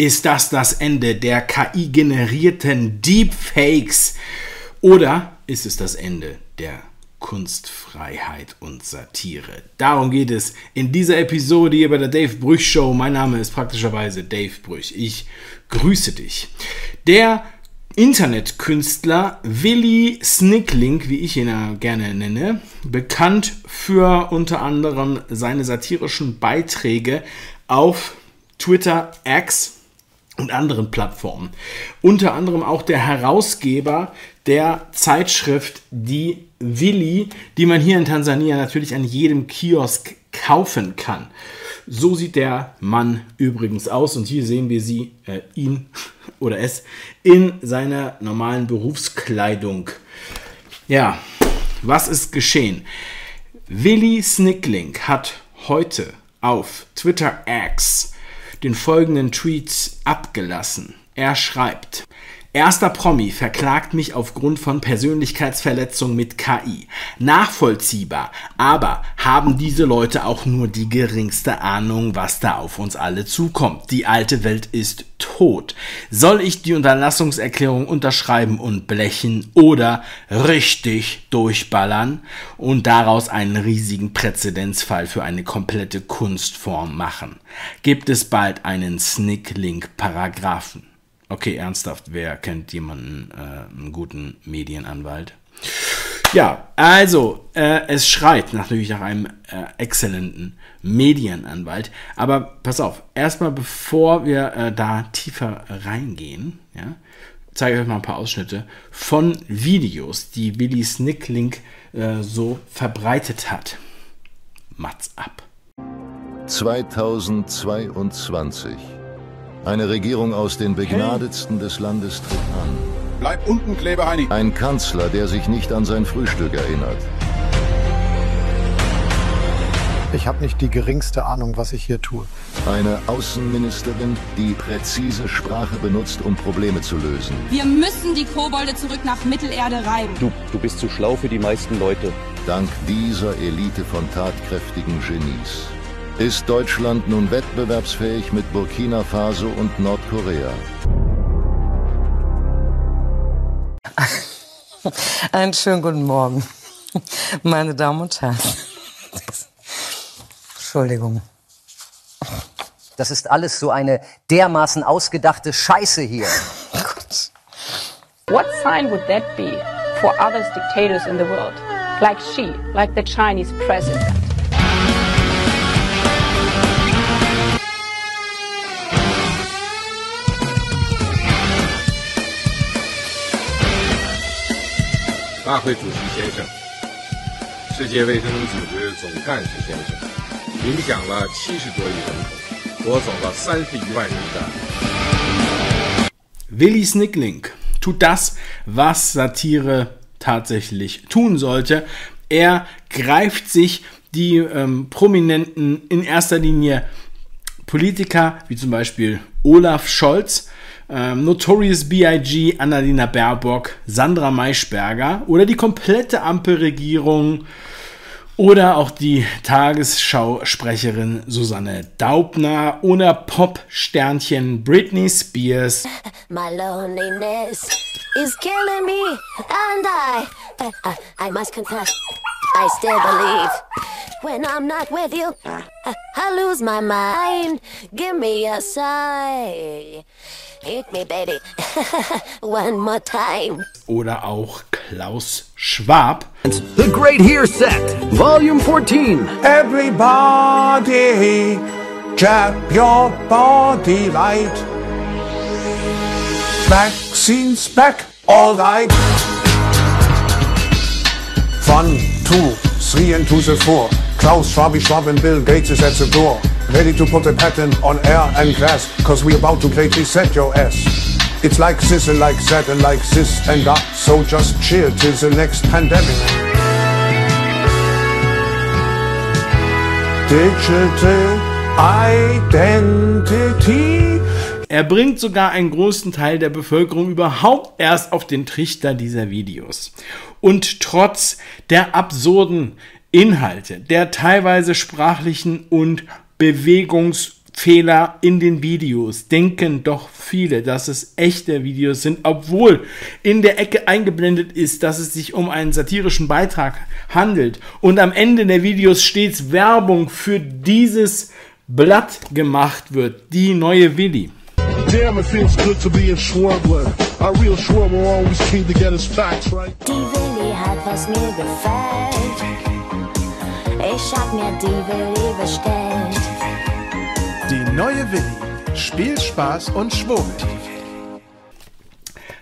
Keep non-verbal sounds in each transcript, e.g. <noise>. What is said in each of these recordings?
Ist das das Ende der KI-generierten Deepfakes? Oder ist es das Ende der Kunstfreiheit und Satire? Darum geht es in dieser Episode hier bei der Dave Brüch Show. Mein Name ist praktischerweise Dave Brüch. Ich grüße dich. Der Internetkünstler Willi Snickling, wie ich ihn ja gerne nenne, bekannt für unter anderem seine satirischen Beiträge auf Twitter, X und anderen Plattformen. Unter anderem auch der Herausgeber der Zeitschrift Die Willi, die man hier in Tansania natürlich an jedem Kiosk kaufen kann. So sieht der Mann übrigens aus und hier sehen wir sie, äh, ihn <laughs> oder es, in seiner normalen Berufskleidung. Ja, was ist geschehen? Willi Snickling hat heute auf Twitter X den folgenden Tweet abgelassen. Er schreibt, Erster Promi verklagt mich aufgrund von Persönlichkeitsverletzung mit KI. Nachvollziehbar, aber haben diese Leute auch nur die geringste Ahnung, was da auf uns alle zukommt? Die alte Welt ist tot. Soll ich die Unterlassungserklärung unterschreiben und blechen oder richtig durchballern und daraus einen riesigen Präzedenzfall für eine komplette Kunstform machen? Gibt es bald einen Snicklink-Paragraphen? Okay, ernsthaft, wer kennt jemanden, äh, einen guten Medienanwalt? Ja, also, äh, es schreit natürlich nach einem äh, exzellenten Medienanwalt. Aber pass auf, erstmal bevor wir äh, da tiefer reingehen, ja, zeige ich euch mal ein paar Ausschnitte von Videos, die Billy Snicklink äh, so verbreitet hat. Mats ab. 2022 eine Regierung aus den Begnadetsten des Landes tritt an. Bleib unten, Klebeheini. Ein Kanzler, der sich nicht an sein Frühstück erinnert. Ich habe nicht die geringste Ahnung, was ich hier tue. Eine Außenministerin, die präzise Sprache benutzt, um Probleme zu lösen. Wir müssen die Kobolde zurück nach Mittelerde reiben. Du, du bist zu schlau für die meisten Leute. Dank dieser Elite von tatkräftigen Genies ist Deutschland nun wettbewerbsfähig mit Burkina Faso und Nordkorea? <laughs> Einen schönen guten Morgen, meine Damen und Herren. Entschuldigung. Das ist alles so eine dermaßen ausgedachte Scheiße hier. <laughs> Gott. What sign would that be for other dictators in the world? Like Xi, like the Chinese president. Willi Snickling tut das, was Satire tatsächlich tun sollte. Er greift sich die ähm, prominenten, in erster Linie Politiker, wie zum Beispiel Olaf Scholz, ähm, Notorious B.I.G., Annalena Baerbock, Sandra Maischberger oder die komplette Ampelregierung oder auch die Tagesschausprecherin Susanne Daubner oder Pop-Sternchen Britney Spears. <laughs> My loneliness is killing me and I, I, I must confess, I still believe when I'm not with you, I lose my mind. Give me a sign. Hit me, baby. <laughs> One more time. Oder auch Klaus Schwab. The Great Here Set, Volume 14. Everybody, jab your body light. Vaccines back, all right. One, two, three and two, the four. Klaus Schwab, Schwab and Bill Gates is at the door. Ready to put a patent on air and glass, cause we about to play set your ass. It's like this and like that and like this and that, so just chill till the next pandemic. Digital Identity. Er bringt sogar einen großen Teil der Bevölkerung überhaupt erst auf den Trichter dieser Videos. Und trotz der absurden Inhalte, der teilweise sprachlichen und Bewegungs- Fehler in den Videos. Denken doch viele, dass es echte Videos sind, obwohl in der Ecke eingeblendet ist, dass es sich um einen satirischen Beitrag handelt. Und am Ende der Videos stets Werbung für dieses Blatt gemacht wird. Die neue Willi. Damn, it feels good to be in Schwurbler. Our real Schwurbler always keen to get his facts right. Die Willi hat, was mir gefällt. Ich hab mir die Willi bestellt. Die neue Willi. Spielspaß und Schwurbel.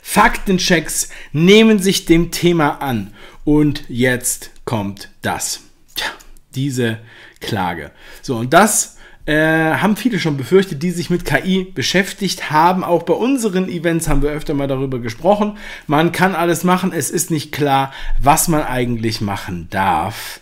Faktenchecks nehmen sich dem Thema an. Und jetzt kommt das. Tja, diese Klage. So, und das äh, haben viele schon befürchtet, die sich mit KI beschäftigt haben. Auch bei unseren Events haben wir öfter mal darüber gesprochen. Man kann alles machen, es ist nicht klar, was man eigentlich machen darf.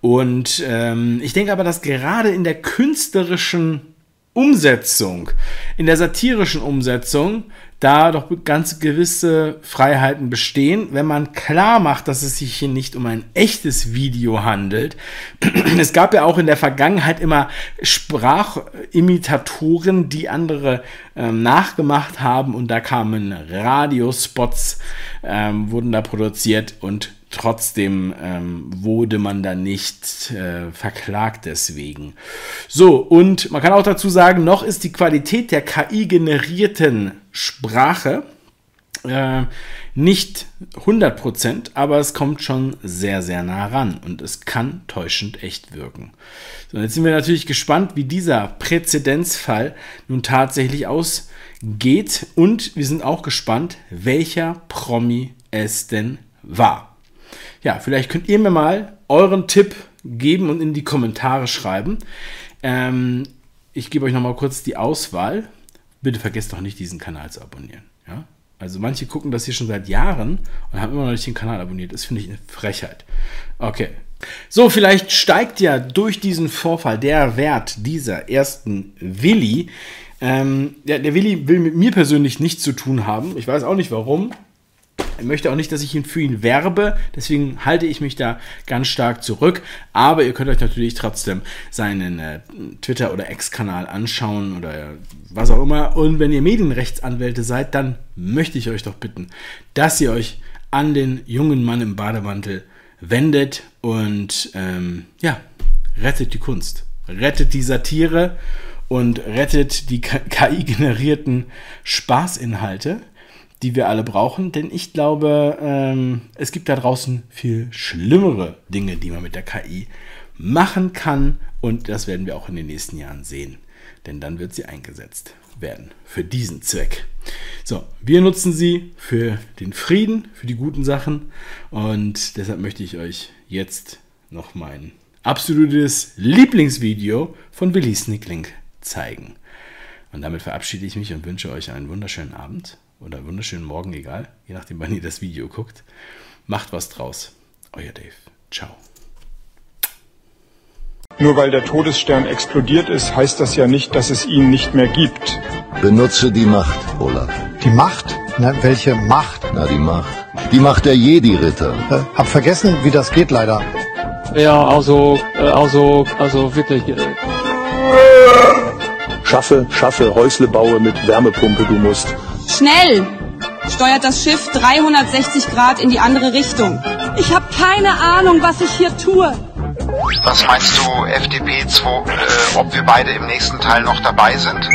Und ähm, ich denke aber, dass gerade in der künstlerischen Umsetzung, in der satirischen Umsetzung, da doch ganz gewisse Freiheiten bestehen, wenn man klar macht, dass es sich hier nicht um ein echtes Video handelt. <clears throat> Es gab ja auch in der Vergangenheit immer Sprachimitatoren, die andere ähm, nachgemacht haben und da kamen Radiospots, ähm, wurden da produziert und trotzdem ähm, wurde man da nicht äh, verklagt deswegen. So, und man kann auch dazu sagen, noch ist die Qualität der KI-generierten Sprache äh, nicht 100%, aber es kommt schon sehr, sehr nah ran und es kann täuschend echt wirken. So, jetzt sind wir natürlich gespannt, wie dieser Präzedenzfall nun tatsächlich ausgeht und wir sind auch gespannt, welcher Promi es denn war ja, vielleicht könnt ihr mir mal euren Tipp geben und in die Kommentare schreiben. Ähm, ich gebe euch noch mal kurz die Auswahl. Bitte vergesst doch nicht, diesen Kanal zu abonnieren. Ja? Also manche gucken das hier schon seit Jahren und haben immer noch nicht den Kanal abonniert. Das finde ich eine Frechheit. Okay. So, vielleicht steigt ja durch diesen Vorfall der Wert dieser ersten Willi. Ähm, ja, der Willi will mit mir persönlich nichts zu tun haben. Ich weiß auch nicht warum. Möchte auch nicht, dass ich ihn für ihn werbe, deswegen halte ich mich da ganz stark zurück. Aber ihr könnt euch natürlich trotzdem seinen äh, Twitter- oder Ex-Kanal anschauen oder was auch immer. Und wenn ihr Medienrechtsanwälte seid, dann möchte ich euch doch bitten, dass ihr euch an den jungen Mann im Bademantel wendet und ähm, ja, rettet die Kunst, rettet die Satire und rettet die KI-generierten Spaßinhalte die wir alle brauchen, denn ich glaube, ähm, es gibt da draußen viel schlimmere Dinge, die man mit der KI machen kann und das werden wir auch in den nächsten Jahren sehen, denn dann wird sie eingesetzt werden für diesen Zweck. So, wir nutzen sie für den Frieden, für die guten Sachen und deshalb möchte ich euch jetzt noch mein absolutes Lieblingsvideo von Willi Snickling zeigen. Und damit verabschiede ich mich und wünsche euch einen wunderschönen Abend oder wunderschönen Morgen, egal, je nachdem, wann ihr das Video guckt. Macht was draus. Euer Dave. Ciao. Nur weil der Todesstern explodiert ist, heißt das ja nicht, dass es ihn nicht mehr gibt. Benutze die Macht, Olaf. Die Macht? Na, welche Macht? Na, die Macht. Die Macht der Jedi-Ritter. Äh, hab vergessen, wie das geht, leider. Ja, also, äh, also, also wirklich. Äh schaffe, schaffe, Häusle baue mit Wärmepumpe, du musst. Schnell! Steuert das Schiff 360 Grad in die andere Richtung. Ich habe keine Ahnung, was ich hier tue. Was meinst du, FDP 2, äh, ob wir beide im nächsten Teil noch dabei sind?